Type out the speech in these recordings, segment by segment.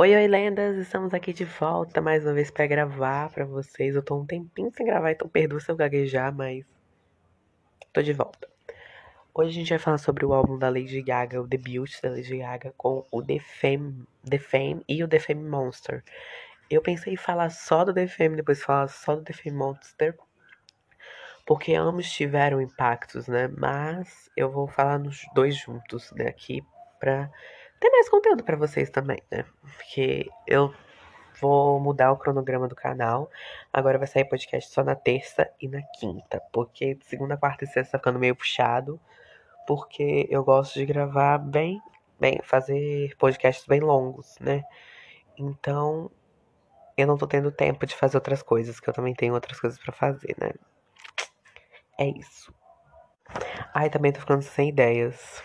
Oi, oi, lendas! Estamos aqui de volta mais uma vez para gravar para vocês. Eu tô um tempinho sem gravar, então perdoa se eu gaguejar, mas tô de volta. Hoje a gente vai falar sobre o álbum da Lady Gaga, o debut da Lady Gaga com o The Fame, The Fame e o The Fame Monster. Eu pensei em falar só do The Fame, depois falar só do The Fame Monster, porque ambos tiveram impactos, né? Mas eu vou falar nos dois juntos, né, aqui pra ter mais conteúdo para vocês também, né? Porque eu vou mudar o cronograma do canal. Agora vai sair podcast só na terça e na quinta. Porque segunda, quarta e sexta tá ficando meio puxado. Porque eu gosto de gravar bem, bem, fazer podcasts bem longos, né? Então, eu não tô tendo tempo de fazer outras coisas, que eu também tenho outras coisas para fazer, né? É isso. Ai, também tô ficando sem ideias.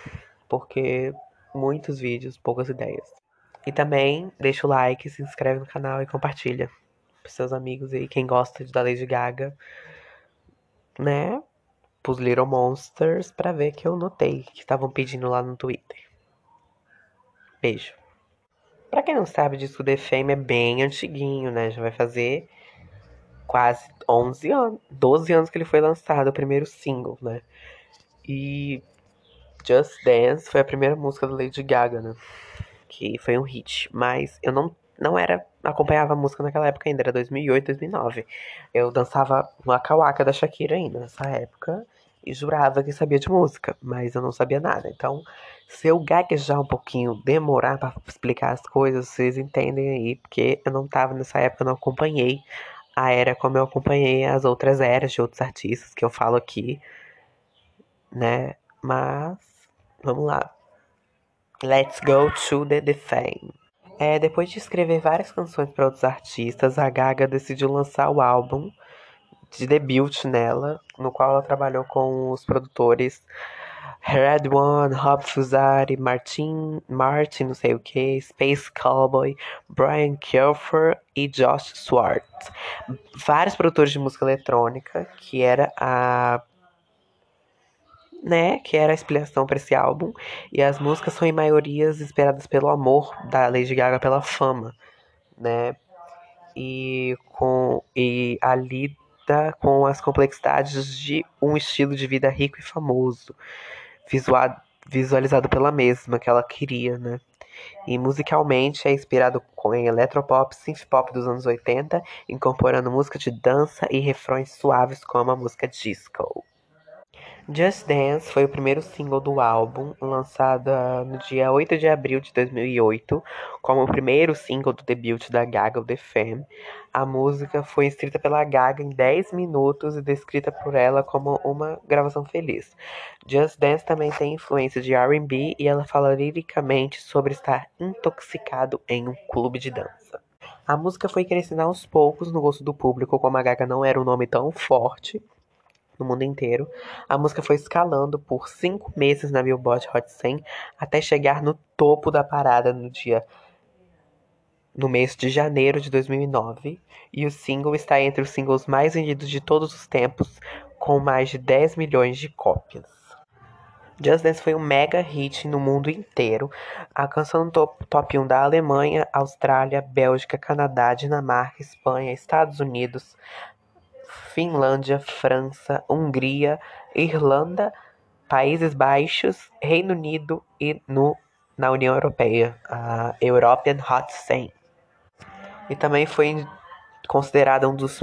Porque muitos vídeos, poucas ideias. E também deixa o like, se inscreve no canal e compartilha pros seus amigos aí, quem gosta da Lady Gaga, né? Pros Little Monsters, pra ver que eu notei que estavam pedindo lá no Twitter. Beijo. Pra quem não sabe, o disco The Fame é bem antiguinho, né? Já vai fazer quase 11 anos, 12 anos que ele foi lançado, o primeiro single, né? E Just Dance foi a primeira música da Lady Gaga, né? Que foi um hit. Mas eu não, não era. acompanhava a música naquela época ainda, era 2008, 2009. Eu dançava uma Waka da Shakira ainda nessa época. E jurava que sabia de música, mas eu não sabia nada. Então, se eu gaguejar um pouquinho, demorar para explicar as coisas, vocês entendem aí, porque eu não tava nessa época, eu não acompanhei a era como eu acompanhei as outras eras de outros artistas que eu falo aqui, né? Mas Vamos lá. Let's go to the, the fame. É, depois de escrever várias canções para outros artistas, a Gaga decidiu lançar o álbum de debut nela, no qual ela trabalhou com os produtores Red One, Rob Fusari, Martin, Martin, não sei o que, Space Cowboy, Brian Kelfer e Josh Swartz. Vários produtores de música eletrônica, que era a né, que era a explicação para esse álbum, e as músicas são em maiorias inspiradas pelo amor da Lady Gaga pela fama, né? E com e a lida com as complexidades de um estilo de vida rico e famoso, visual, visualizado pela mesma que ela queria, né? E musicalmente é inspirado em electropop, synthpop dos anos 80, incorporando música de dança e refrões suaves como a música disco. Just Dance foi o primeiro single do álbum, lançado no dia 8 de abril de 2008, como o primeiro single do debut da Gaga, The Femme. A música foi escrita pela Gaga em 10 minutos e descrita por ela como uma gravação feliz. Just Dance também tem influência de R&B e ela fala liricamente sobre estar intoxicado em um clube de dança. A música foi crescendo aos poucos no gosto do público, como a Gaga não era um nome tão forte no mundo inteiro. A música foi escalando por cinco meses na Billboard Hot 100 até chegar no topo da parada no dia no mês de janeiro de 2009 e o single está entre os singles mais vendidos de todos os tempos, com mais de 10 milhões de cópias. Just Dance foi um mega hit no mundo inteiro, alcançando o top, top 1 da Alemanha, Austrália, Bélgica, Canadá, Dinamarca, Espanha, Estados Unidos, Finlândia, França, Hungria, Irlanda, Países Baixos, Reino Unido e no, na União Europeia, a European Hot 100. E também foi considerada um dos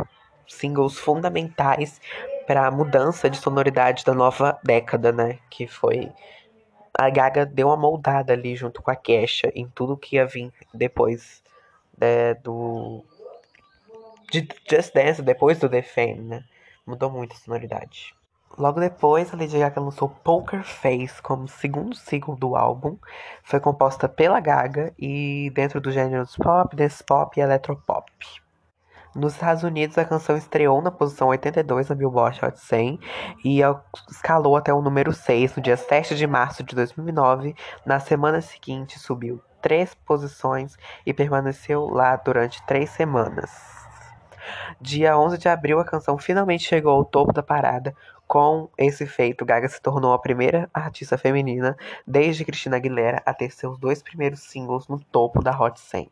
singles fundamentais para a mudança de sonoridade da nova década, né? Que foi a Gaga deu uma moldada ali junto com a Kesha em tudo que ia vir depois né, do de Just Dance depois do The Fame, né? Mudou muito a sonoridade. Logo depois, a Lady Gaga lançou Poker Face como segundo single do álbum. Foi composta pela Gaga e dentro do gêneros pop, dance pop e electropop. Nos Estados Unidos, a canção estreou na posição 82 na Billboard Hot 100 e escalou até o número 6 no dia 7 de março de 2009. Na semana seguinte, subiu três posições e permaneceu lá durante três semanas. Dia 11 de abril, a canção finalmente chegou ao topo da parada. Com esse feito, Gaga se tornou a primeira artista feminina desde Christina Aguilera a ter seus dois primeiros singles no topo da Hot 100.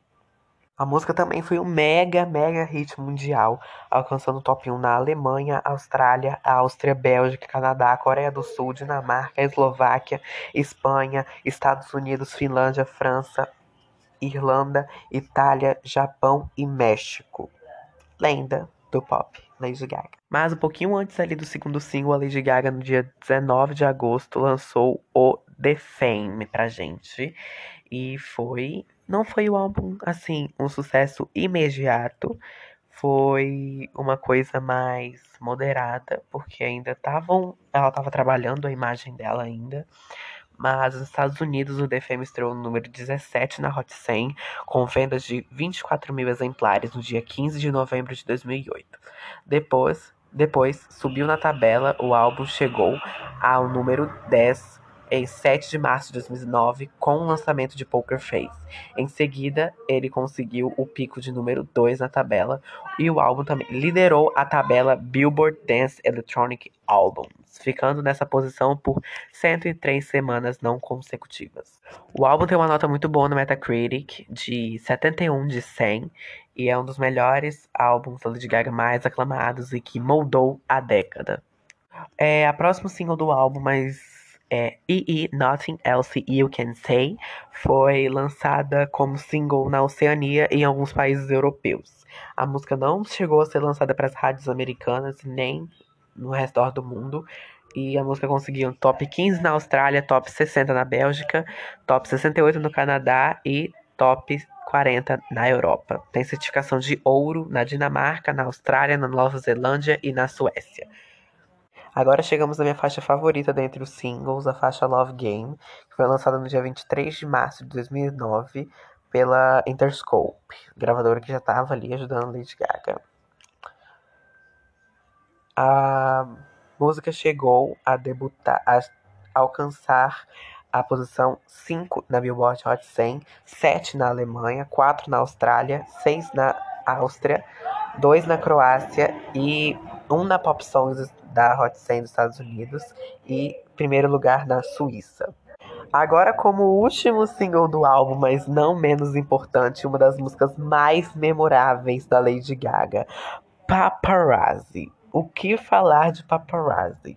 A música também foi um mega, mega hit mundial, alcançando o top 1 na Alemanha, Austrália, Áustria, Bélgica, Canadá, Coreia do Sul, Dinamarca, Eslováquia, Espanha, Estados Unidos, Finlândia, França, Irlanda, Itália, Japão e México. Lenda do pop, Lady Gaga. Mas um pouquinho antes ali do segundo single, a Lady Gaga, no dia 19 de agosto, lançou o The Fame pra gente. E foi. Não foi o álbum, assim, um sucesso imediato. Foi uma coisa mais moderada, porque ainda estavam. Ela estava trabalhando a imagem dela ainda. Mas nos Estados Unidos, o Fame estreou no número 17 na Hot 100, com vendas de 24 mil exemplares no dia 15 de novembro de 2008. Depois, depois subiu na tabela, o álbum chegou ao número 10 em 7 de março de 2009 com o lançamento de Poker Face. Em seguida, ele conseguiu o pico de número 2 na tabela e o álbum também liderou a tabela Billboard Dance Electronic Albums, ficando nessa posição por 103 semanas não consecutivas. O álbum tem uma nota muito boa no Metacritic, de 71 de 100, e é um dos melhores álbuns da Lady Gaga mais aclamados e que moldou a década. É a próxima single do álbum, mas é EE Nothing Else You Can Say foi lançada como single na Oceania e em alguns países europeus. A música não chegou a ser lançada para as rádios americanas nem no redor do mundo. E a música conseguiu um top 15 na Austrália, top 60 na Bélgica, top 68 no Canadá e top 40 na Europa. Tem certificação de ouro na Dinamarca, na Austrália, na Nova Zelândia e na Suécia. Agora chegamos na minha faixa favorita dentre os singles, a faixa Love Game, que foi lançada no dia 23 de março de 2009 pela Interscope, gravadora que já estava ali ajudando Lady Gaga. A música chegou a debutar, a alcançar a posição 5 na Billboard Hot 100, 7 na Alemanha, 4 na Austrália, 6 na Áustria, 2 na Croácia e 1 na Pop Songs da Hot 100 dos Estados Unidos e primeiro lugar na Suíça. Agora, como último single do álbum, mas não menos importante, uma das músicas mais memoráveis da Lady Gaga, Paparazzi. O que falar de Paparazzi?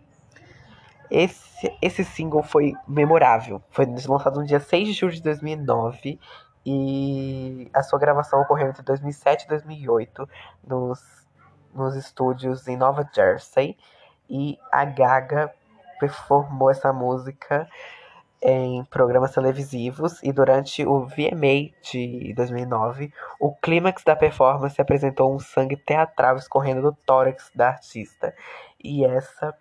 Esse, esse single foi memorável. Foi lançado no dia 6 de julho de 2009 e a sua gravação ocorreu entre 2007 e 2008 nos, nos estúdios em Nova Jersey e a Gaga performou essa música em programas televisivos e durante o VMA de 2009, o clímax da performance apresentou um sangue teatral escorrendo do tórax da artista. E essa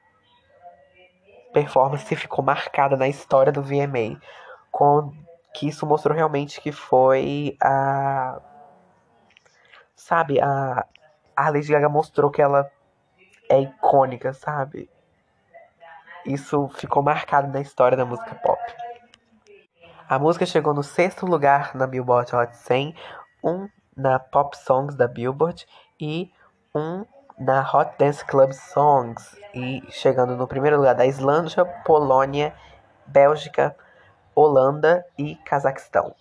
performance ficou marcada na história do VMA, com que isso mostrou realmente que foi a sabe, a a Lady Gaga mostrou que ela é icônica, sabe? Isso ficou marcado na história da música pop. A música chegou no sexto lugar na Billboard Hot 100, um na Pop Songs da Billboard e um na Hot Dance Club Songs, e chegando no primeiro lugar da Islândia, Polônia, Bélgica, Holanda e Cazaquistão.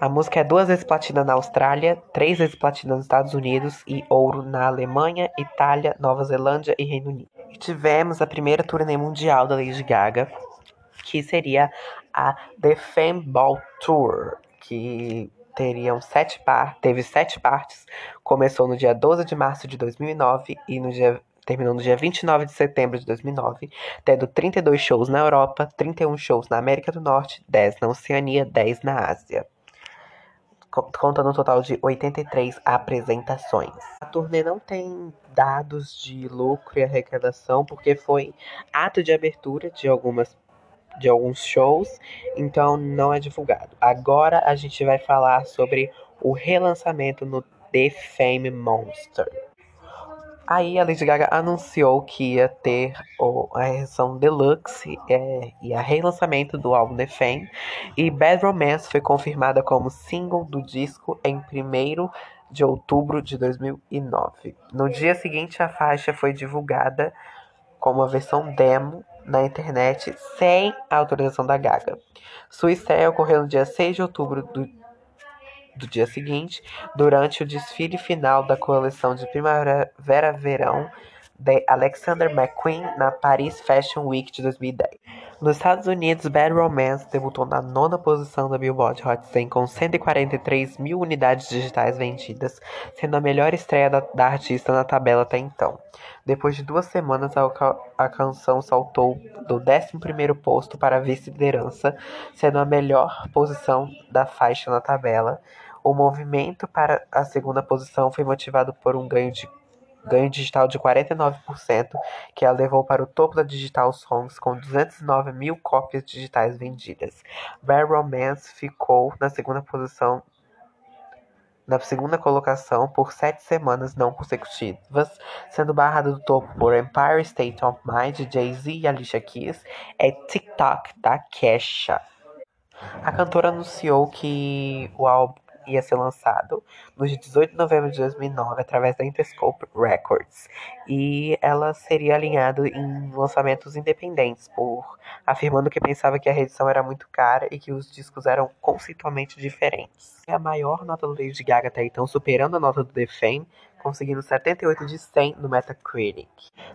A música é duas vezes platina na Austrália, três vezes platina nos Estados Unidos e ouro na Alemanha, Itália, Nova Zelândia e Reino Unido. E tivemos a primeira turnê mundial da Lady Gaga, que seria a The Fame Ball Tour, que teriam sete par teve sete partes. Começou no dia 12 de março de 2009 e no dia terminou no dia 29 de setembro de 2009, tendo 32 shows na Europa, 31 shows na América do Norte, 10 na Oceania, 10 na Ásia contando um total de 83 apresentações. A turnê não tem dados de lucro e arrecadação, porque foi ato de abertura de algumas de alguns shows, então não é divulgado. Agora a gente vai falar sobre o relançamento no The Fame Monster. Aí a Lady Gaga anunciou que ia ter o, a versão deluxe é, e a relançamento do álbum The Fame. E Bad Romance foi confirmada como single do disco em 1 de outubro de 2009. No dia seguinte, a faixa foi divulgada como uma versão demo na internet sem a autorização da Gaga. Sua estreia ocorreu no dia 6 de outubro do do dia seguinte, durante o desfile final da coleção de primavera-verão de Alexander McQueen na Paris Fashion Week de 2010. Nos Estados Unidos, Bad Romance debutou na nona posição da Billboard Hot 100 com 143 mil unidades digitais vendidas, sendo a melhor estreia da, da artista na tabela até então. Depois de duas semanas, a, a canção saltou do 11º posto para a vice-liderança, sendo a melhor posição da faixa na tabela. O movimento para a segunda posição foi motivado por um ganho de ganho digital de 49%, que a levou para o topo da Digital Songs com 209 mil cópias digitais vendidas. Bad Romance ficou na segunda posição na segunda colocação por sete semanas não consecutivas, sendo barrada do topo por Empire State of Mind de Jay-Z e Alicia Keys e TikTok da Kesha. A cantora anunciou que o álbum ia ser lançado no dia 18 de novembro de 2009 através da Interscope Records e ela seria alinhada em lançamentos independentes, por afirmando que pensava que a reedição era muito cara e que os discos eram conceitualmente diferentes. É a maior nota do Lady Gaga até então, superando a nota do The Fame, conseguindo 78 de 100 no Metacritic.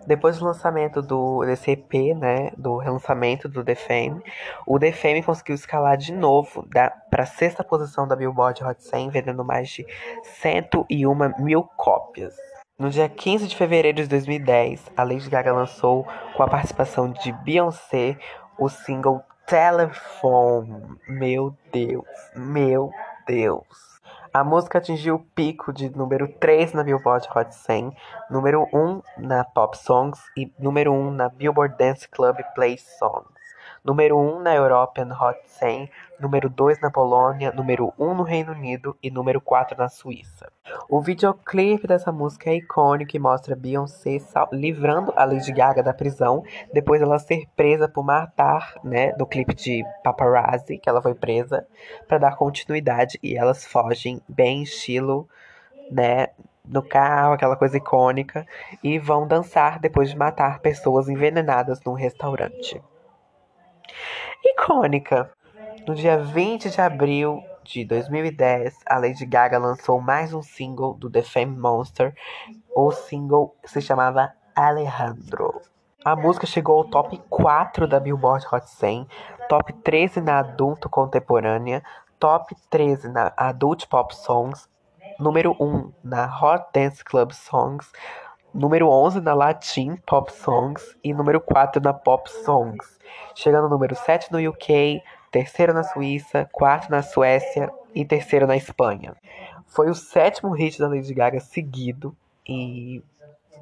Depois do lançamento do desse EP, né, do relançamento do The Fame, o The Fame conseguiu escalar de novo para a sexta posição da Billboard Hot 100, vendendo mais de 101 mil cópias. No dia 15 de fevereiro de 2010, a Lady Gaga lançou, com a participação de Beyoncé, o single Telephone. Meu Deus, meu Deus. A música atingiu o pico de número 3 na Billboard Hot 100, número 1 na Pop Songs e número 1 na Billboard Dance Club Play Songs. Número 1 na European Hot 100, número 2 na Polônia, número 1 no Reino Unido. E número 4 na Suíça. O videoclipe dessa música é icônico e mostra Beyoncé livrando a Lady Gaga da prisão depois dela ser presa por matar, né, do clipe de Paparazzi, que ela foi presa, para dar continuidade. E elas fogem bem estilo, né, no carro, aquela coisa icônica, e vão dançar depois de matar pessoas envenenadas num restaurante. Icônica. No dia 20 de abril de 2010, a Lady Gaga lançou mais um single do The Fame Monster. O single se chamava Alejandro. A música chegou ao top 4 da Billboard Hot 100, top 13 na Adulto Contemporânea, top 13 na Adult Pop Songs, número 1 na Hot Dance Club Songs, número 11 na Latin Pop Songs e número 4 na Pop Songs, chegando número 7 no UK, terceiro na Suíça, quarto na Suécia e terceiro na Espanha. Foi o sétimo hit da Lady Gaga seguido e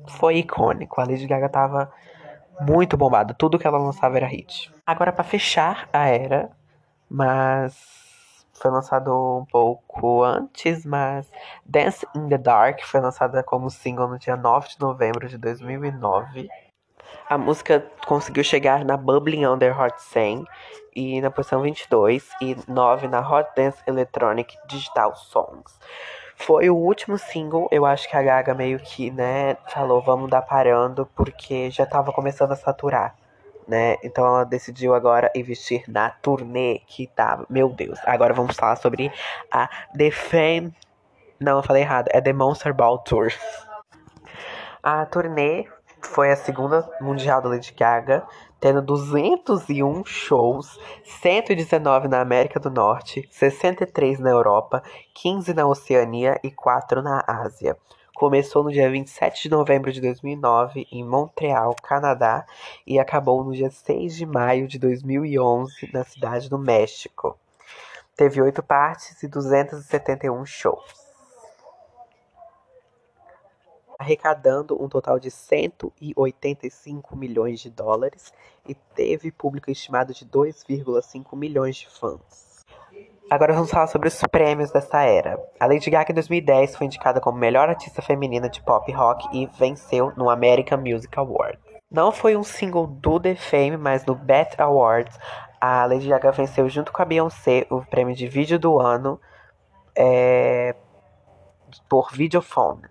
foi icônico. A Lady Gaga tava muito bombada, tudo que ela lançava era hit. Agora para fechar a era, mas foi lançado um pouco antes, mas Dance in the Dark foi lançada como single no dia 9 de novembro de 2009. A música conseguiu chegar na Bubbling Under Hot 100 e na posição 22 e 9 na Hot Dance Electronic Digital Songs. Foi o último single, eu acho que a Gaga meio que, né, falou, vamos dar parando, porque já tava começando a saturar, né? Então ela decidiu agora investir na turnê que tava, meu Deus. Agora vamos falar sobre a The Fame, não, eu falei errado, é The Monster Ball Tour. A turnê foi a segunda mundial da Lady Gaga, tendo 201 shows, 119 na América do Norte, 63 na Europa, 15 na Oceania e 4 na Ásia. Começou no dia 27 de novembro de 2009 em Montreal, Canadá, e acabou no dia 6 de maio de 2011 na cidade do México. Teve oito partes e 271 shows arrecadando um total de 185 milhões de dólares e teve público estimado de 2,5 milhões de fãs. Agora vamos falar sobre os prêmios dessa era. A Lady Gaga em 2010 foi indicada como melhor artista feminina de pop rock e venceu no American Music Award. Não foi um single do The Fame, mas no BET Awards, a Lady Gaga venceu junto com a Beyoncé o prêmio de vídeo do ano é, por Videophone.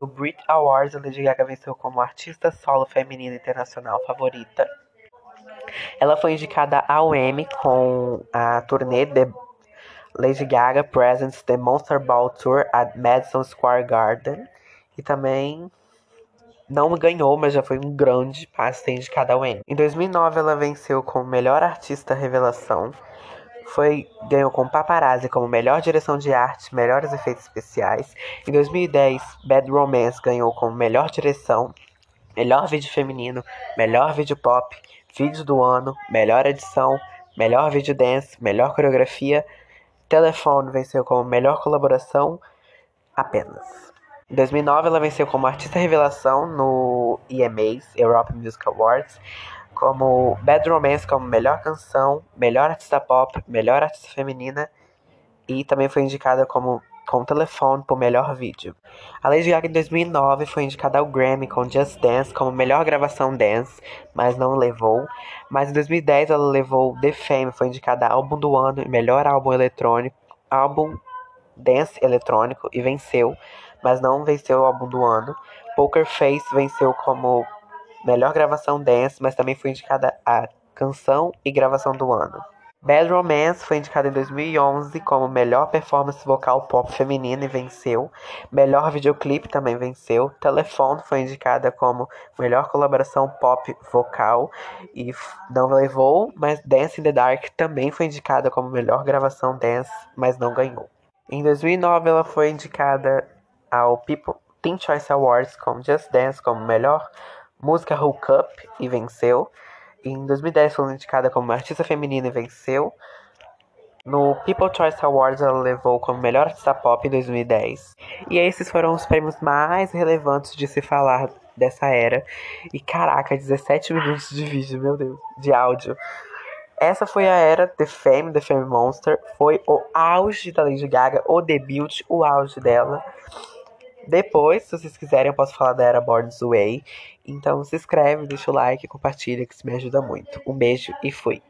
No Brit Awards, a Lady Gaga venceu como artista solo feminina internacional favorita. Ela foi indicada ao Emmy com a turnê The Lady Gaga presents the Monster Ball Tour at Madison Square Garden. E também não ganhou, mas já foi um grande passo indicada ao Emmy. Em 2009, ela venceu como melhor artista revelação. Foi, ganhou com Paparazzi como melhor direção de arte, melhores efeitos especiais. Em 2010, Bad Romance ganhou como melhor direção, melhor vídeo feminino, melhor vídeo pop, vídeo do ano, melhor edição, melhor vídeo dance, melhor coreografia. Telefone venceu como melhor colaboração apenas. Em 2009, ela venceu como artista revelação no EMAs, Europe Music Awards como Bad Romance como melhor canção, melhor artista pop, melhor artista feminina e também foi indicada como com telefone por melhor vídeo. A Lady Gaga em 2009 foi indicada ao Grammy com Just Dance como melhor gravação dance, mas não levou. Mas em 2010 ela levou The Fame, foi indicada álbum do ano e melhor álbum eletrônico, álbum dance eletrônico e venceu, mas não venceu o álbum do ano. Poker Face venceu como melhor gravação dance, mas também foi indicada a canção e gravação do ano. Bad Romance foi indicada em 2011 como melhor performance vocal pop feminina e venceu. Melhor videoclipe também venceu. Telephone foi indicada como melhor colaboração pop vocal e não levou, mas Dance in the Dark também foi indicada como melhor gravação dance, mas não ganhou. Em 2009 ela foi indicada ao People Teen Choice Awards com Just Dance como melhor música Hook Up e venceu. Em 2010 foi indicada como artista feminina e venceu. No People Choice Awards ela levou como melhor artista pop em 2010. E esses foram os prêmios mais relevantes de se falar dessa era. E caraca, 17 minutos de vídeo, meu Deus, de áudio. Essa foi a era The Fame, The Fame Monster. Foi o auge da Lady Gaga, o debut, o auge dela. Depois, se vocês quiserem, eu posso falar da era Born This Way. Então se inscreve, deixa o like, compartilha, que isso me ajuda muito. Um beijo e fui!